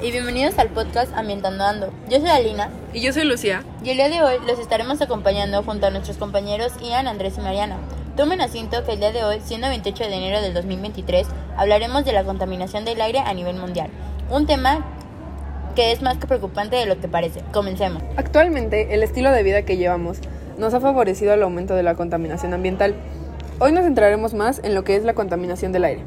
y bienvenidos al podcast Ambientando Ando. Yo soy Alina. Y yo soy Lucía. Y el día de hoy los estaremos acompañando junto a nuestros compañeros Ian, Andrés y Mariana. Tomen asiento que el día de hoy, siendo 28 de enero del 2023, hablaremos de la contaminación del aire a nivel mundial. Un tema que es más que preocupante de lo que parece. Comencemos. Actualmente, el estilo de vida que llevamos nos ha favorecido el aumento de la contaminación ambiental. Hoy nos centraremos más en lo que es la contaminación del aire.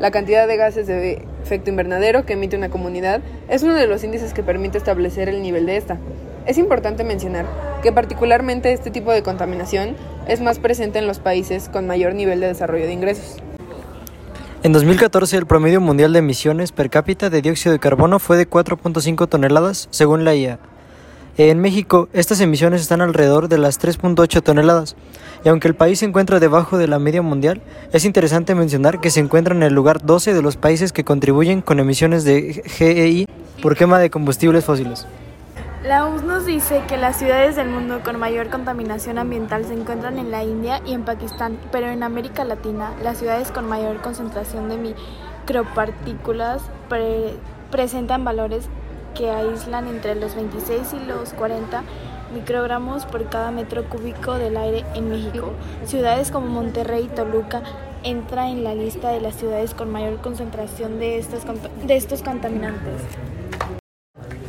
La cantidad de gases de efecto invernadero que emite una comunidad es uno de los índices que permite establecer el nivel de esta. Es importante mencionar que particularmente este tipo de contaminación es más presente en los países con mayor nivel de desarrollo de ingresos. En 2014 el promedio mundial de emisiones per cápita de dióxido de carbono fue de 4.5 toneladas, según la IA. En México, estas emisiones están alrededor de las 3.8 toneladas, y aunque el país se encuentra debajo de la media mundial, es interesante mencionar que se encuentra en el lugar 12 de los países que contribuyen con emisiones de GEI por quema de combustibles fósiles. La OMS nos dice que las ciudades del mundo con mayor contaminación ambiental se encuentran en la India y en Pakistán, pero en América Latina las ciudades con mayor concentración de micropartículas presentan valores que aíslan entre los 26 y los 40 microgramos por cada metro cúbico del aire en México. Ciudades como Monterrey y Toluca entran en la lista de las ciudades con mayor concentración de estos, de estos contaminantes.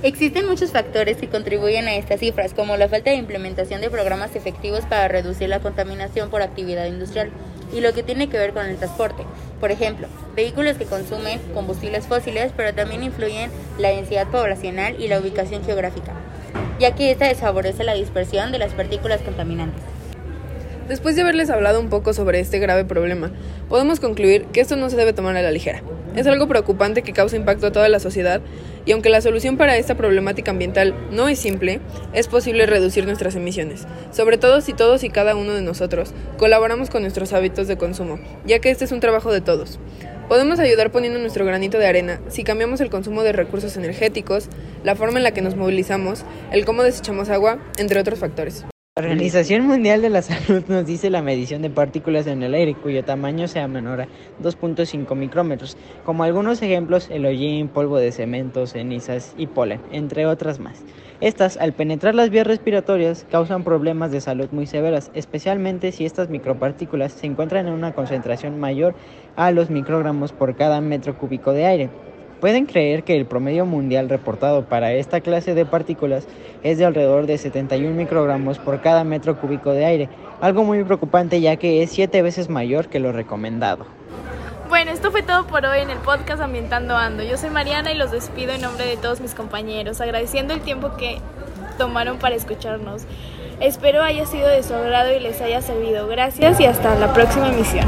Existen muchos factores que contribuyen a estas cifras, como la falta de implementación de programas efectivos para reducir la contaminación por actividad industrial y lo que tiene que ver con el transporte. Por ejemplo, vehículos que consumen combustibles fósiles, pero también influyen la densidad poblacional y la ubicación geográfica, ya que esta desfavorece la dispersión de las partículas contaminantes. Después de haberles hablado un poco sobre este grave problema, podemos concluir que esto no se debe tomar a la ligera. Es algo preocupante que causa impacto a toda la sociedad y aunque la solución para esta problemática ambiental no es simple, es posible reducir nuestras emisiones, sobre todo si todos y cada uno de nosotros colaboramos con nuestros hábitos de consumo, ya que este es un trabajo de todos. Podemos ayudar poniendo nuestro granito de arena si cambiamos el consumo de recursos energéticos, la forma en la que nos movilizamos, el cómo desechamos agua, entre otros factores. La Organización Mundial de la Salud nos dice la medición de partículas en el aire cuyo tamaño sea menor a 2.5 micrómetros, como algunos ejemplos el hollín, polvo de cemento, cenizas y polen, entre otras más. Estas, al penetrar las vías respiratorias, causan problemas de salud muy severas, especialmente si estas micropartículas se encuentran en una concentración mayor a los microgramos por cada metro cúbico de aire. Pueden creer que el promedio mundial reportado para esta clase de partículas es de alrededor de 71 microgramos por cada metro cúbico de aire, algo muy preocupante ya que es 7 veces mayor que lo recomendado. Bueno, esto fue todo por hoy en el podcast Ambientando Ando. Yo soy Mariana y los despido en nombre de todos mis compañeros, agradeciendo el tiempo que tomaron para escucharnos. Espero haya sido de su agrado y les haya servido. Gracias y hasta la próxima emisión.